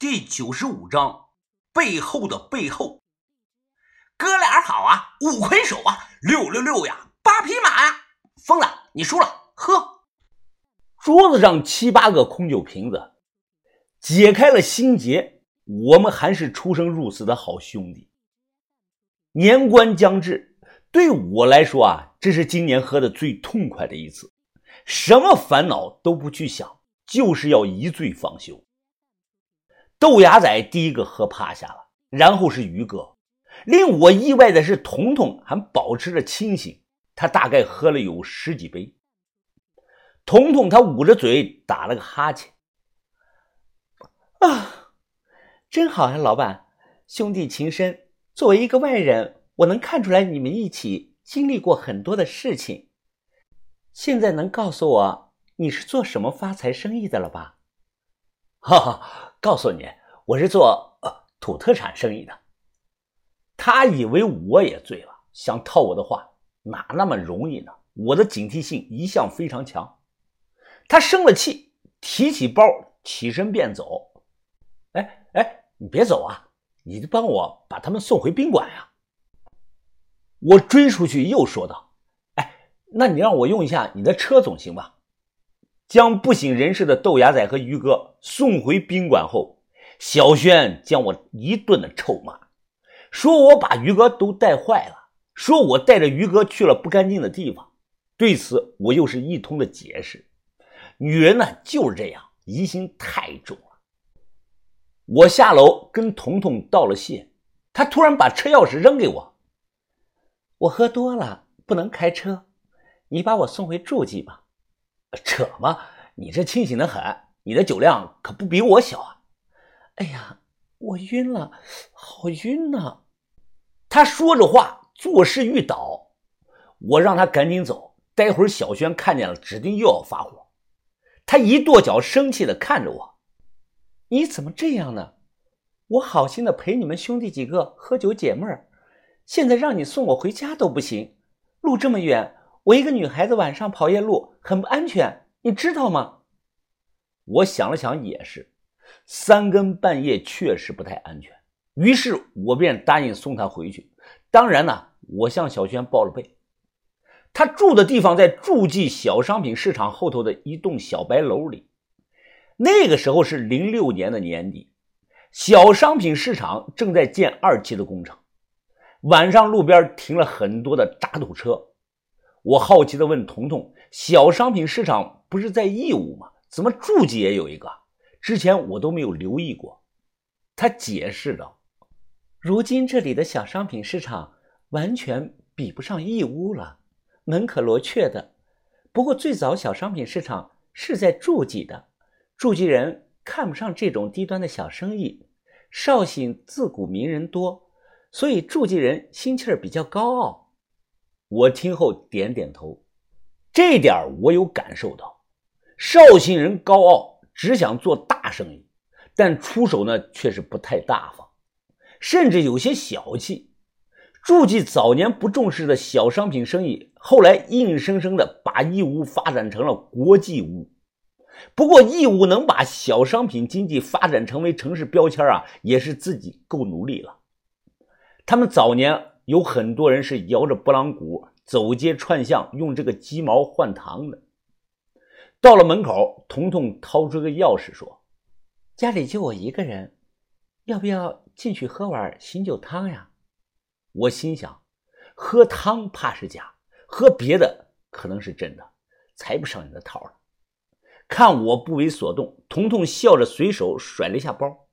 第九十五章背后的背后。哥俩好啊，五魁首啊，六六六呀，八匹马呀！疯了，你输了，喝。桌子上七八个空酒瓶子，解开了心结。我们还是出生入死的好兄弟。年关将至，对我来说啊，这是今年喝的最痛快的一次，什么烦恼都不去想，就是要一醉方休。豆芽仔第一个喝趴下了，然后是于哥。令我意外的是，彤彤还保持着清醒，他大概喝了有十几杯。彤彤他捂着嘴打了个哈欠，啊，真好呀，老板，兄弟情深。作为一个外人，我能看出来你们一起经历过很多的事情。现在能告诉我你是做什么发财生意的了吧？哈哈，告诉你，我是做呃土特产生意的。他以为我也醉了，想套我的话，哪那么容易呢？我的警惕性一向非常强。他生了气，提起包，起身便走。哎哎，你别走啊！你帮我把他们送回宾馆呀！我追出去，又说道：“哎，那你让我用一下你的车总行吧？”将不省人事的豆芽仔和于哥送回宾馆后，小轩将我一顿的臭骂。说我把于哥都带坏了，说我带着于哥去了不干净的地方。对此，我又是一通的解释。女人呢就是这样，疑心太重了。我下楼跟彤彤道了谢，他突然把车钥匙扔给我。我喝多了，不能开车，你把我送回住记吧。扯嘛，你这清醒的很，你的酒量可不比我小啊。哎呀。我晕了，好晕呐！他说着话，作势欲倒。我让他赶紧走，待会儿小轩看见了，指定又要发火。他一跺脚，生气的看着我：“你怎么这样呢？我好心的陪你们兄弟几个喝酒解闷儿，现在让你送我回家都不行。路这么远，我一个女孩子晚上跑夜路很不安全，你知道吗？”我想了想，也是。三更半夜确实不太安全，于是我便答应送她回去。当然呢，我向小轩报了备。他住的地方在诸暨小商品市场后头的一栋小白楼里。那个时候是零六年的年底，小商品市场正在建二期的工程。晚上路边停了很多的渣土车。我好奇地问彤彤：“小商品市场不是在义乌吗？怎么诸暨也有一个？”之前我都没有留意过，他解释道：“如今这里的小商品市场完全比不上义乌了，门可罗雀的。不过最早小商品市场是在诸暨的，诸暨人看不上这种低端的小生意。绍兴自古名人多，所以诸暨人心气儿比较高傲。”我听后点点头，这点我有感受到，绍兴人高傲。只想做大生意，但出手呢却是不太大方，甚至有些小气。诸暨早年不重视的小商品生意，后来硬生生的把义乌发展成了国际屋。不过，义乌能把小商品经济发展成为城市标签啊，也是自己够努力了。他们早年有很多人是摇着拨浪鼓走街串巷，用这个鸡毛换糖的。到了门口，彤彤掏出个钥匙说：“家里就我一个人，要不要进去喝碗醒酒汤呀？”我心想，喝汤怕是假，喝别的可能是真的，才不上你的套了。看我不为所动，彤彤笑着随手甩了一下包。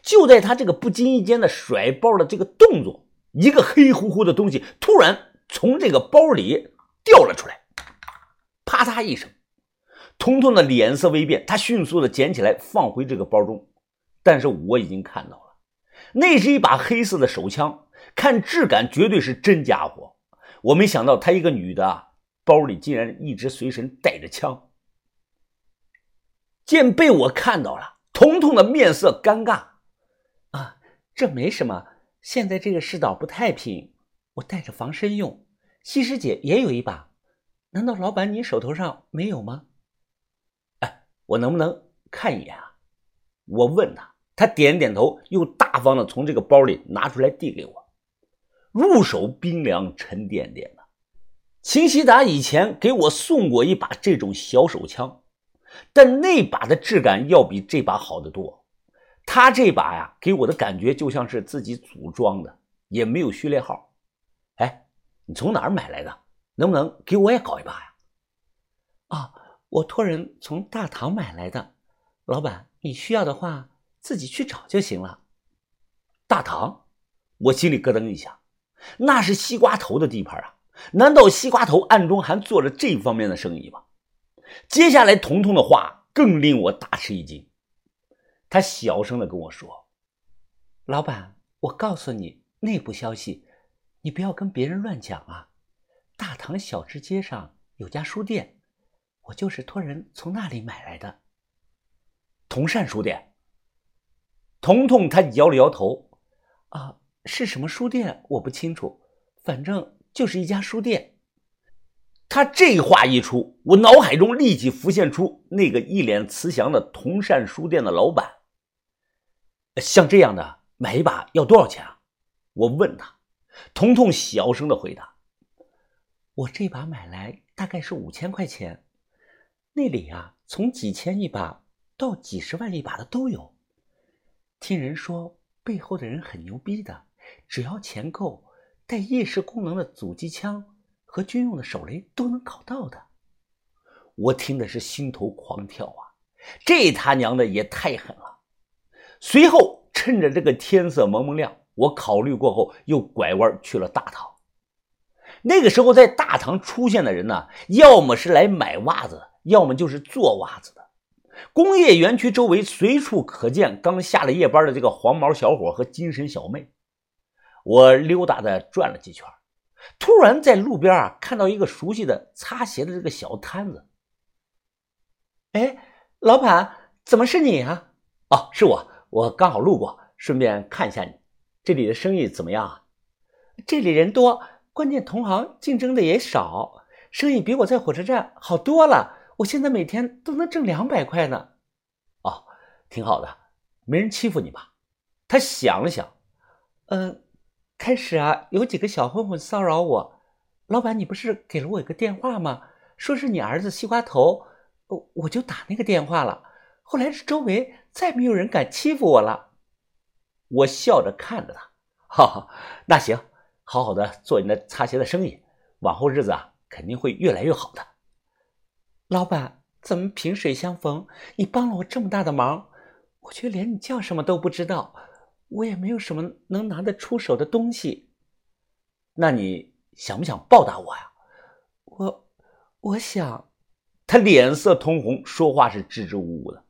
就在他这个不经意间的甩包的这个动作，一个黑乎乎的东西突然从这个包里掉了出来，啪嗒一声。彤彤的脸色微变，他迅速的捡起来放回这个包中，但是我已经看到了，那是一把黑色的手枪，看质感绝对是真家伙。我没想到她一个女的，包里竟然一直随身带着枪。见被我看到了，彤彤的面色尴尬，啊，这没什么，现在这个世道不太平，我带着防身用。西施姐也有一把，难道老板你手头上没有吗？哎我能不能看一眼啊？我问他，他点点头，又大方的从这个包里拿出来递给我，入手冰凉沉甸甸的。秦希达以前给我送过一把这种小手枪，但那把的质感要比这把好得多。他这把呀，给我的感觉就像是自己组装的，也没有序列号。哎，你从哪儿买来的？能不能给我也搞一把呀？啊，我托人从大唐买来的。老板，你需要的话。自己去找就行了。大唐，我心里咯噔一下，那是西瓜头的地盘啊！难道西瓜头暗中还做着这方面的生意吗？接下来，彤彤的话更令我大吃一惊。他小声的跟我说：“老板，我告诉你内部消息，你不要跟别人乱讲啊。大唐小吃街上有家书店，我就是托人从那里买来的。同善书店。”彤彤他摇了摇头，啊，是什么书店我不清楚，反正就是一家书店。他这话一出，我脑海中立即浮现出那个一脸慈祥的同善书店的老板。像这样的买一把要多少钱啊？我问他。彤彤小声的回答：“我这把买来大概是五千块钱，那里啊，从几千一把到几十万一把的都有。”听人说背后的人很牛逼的，只要钱够，带夜视功能的阻击枪和军用的手雷都能搞到的。我听的是心头狂跳啊！这他娘的也太狠了！随后趁着这个天色蒙蒙亮，我考虑过后又拐弯去了大堂。那个时候在大堂出现的人呢，要么是来买袜子，要么就是做袜子的。工业园区周围随处可见刚下了夜班的这个黄毛小伙和精神小妹。我溜达的转了几圈，突然在路边啊看到一个熟悉的擦鞋的这个小摊子。哎，老板，怎么是你啊？哦，是我，我刚好路过，顺便看一下你。这里的生意怎么样啊？这里人多，关键同行竞争的也少，生意比我在火车站好多了。我现在每天都能挣两百块呢，哦，挺好的，没人欺负你吧？他想了想，嗯，开始啊，有几个小混混骚扰我，老板，你不是给了我一个电话吗？说是你儿子西瓜头，我我就打那个电话了。后来这周围再没有人敢欺负我了。我笑着看着他，哈哈，那行，好好的做你的擦鞋的生意，往后日子啊肯定会越来越好的。老板，咱们萍水相逢，你帮了我这么大的忙，我却连你叫什么都不知道，我也没有什么能拿得出手的东西。那你想不想报答我呀？我，我想。他脸色通红，说话是支支吾吾的。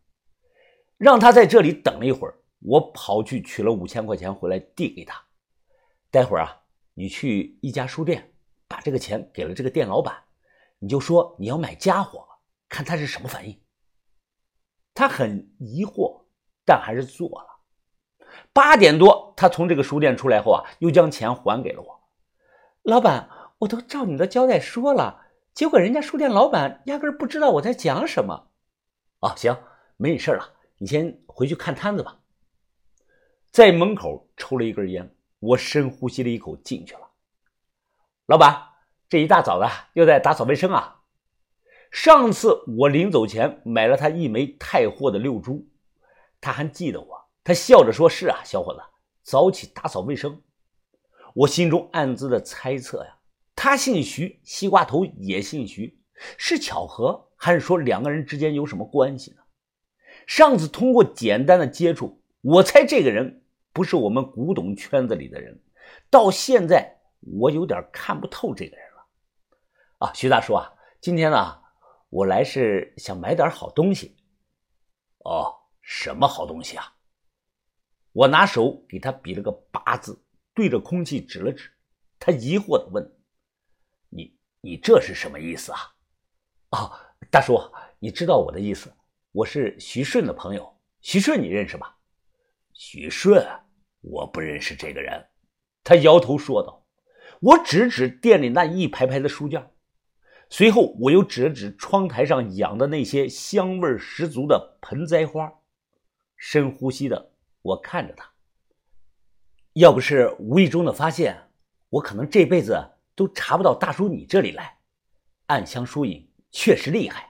让他在这里等了一会儿，我跑去取了五千块钱回来递给他。待会儿啊，你去一家书店，把这个钱给了这个店老板，你就说你要买家伙。看他是什么反应。他很疑惑，但还是做了。八点多，他从这个书店出来后啊，又将钱还给了我。老板，我都照你的交代说了，结果人家书店老板压根不知道我在讲什么。哦，行，没你事了，你先回去看摊子吧。在门口抽了一根烟，我深呼吸了一口，进去了。老板，这一大早的又在打扫卫生啊？上次我临走前买了他一枚太货的六珠，他还记得我。他笑着说：“是啊，小伙子，早起打扫卫生。”我心中暗自的猜测呀，他姓徐，西瓜头也姓徐，是巧合还是说两个人之间有什么关系呢？上次通过简单的接触，我猜这个人不是我们古董圈子里的人。到现在，我有点看不透这个人了。啊，徐大叔啊，今天呢？我来是想买点好东西，哦，什么好东西啊？我拿手给他比了个八字，对着空气指了指，他疑惑的问：“你你这是什么意思啊？”哦，大叔，你知道我的意思，我是徐顺的朋友，徐顺你认识吧？徐顺，我不认识这个人。他摇头说道：“我指指店里那一排排的书架。”随后，我又指了指窗台上养的那些香味十足的盆栽花，深呼吸的，我看着他，要不是无意中的发现，我可能这辈子都查不到大叔你这里来。暗香疏影确实厉害。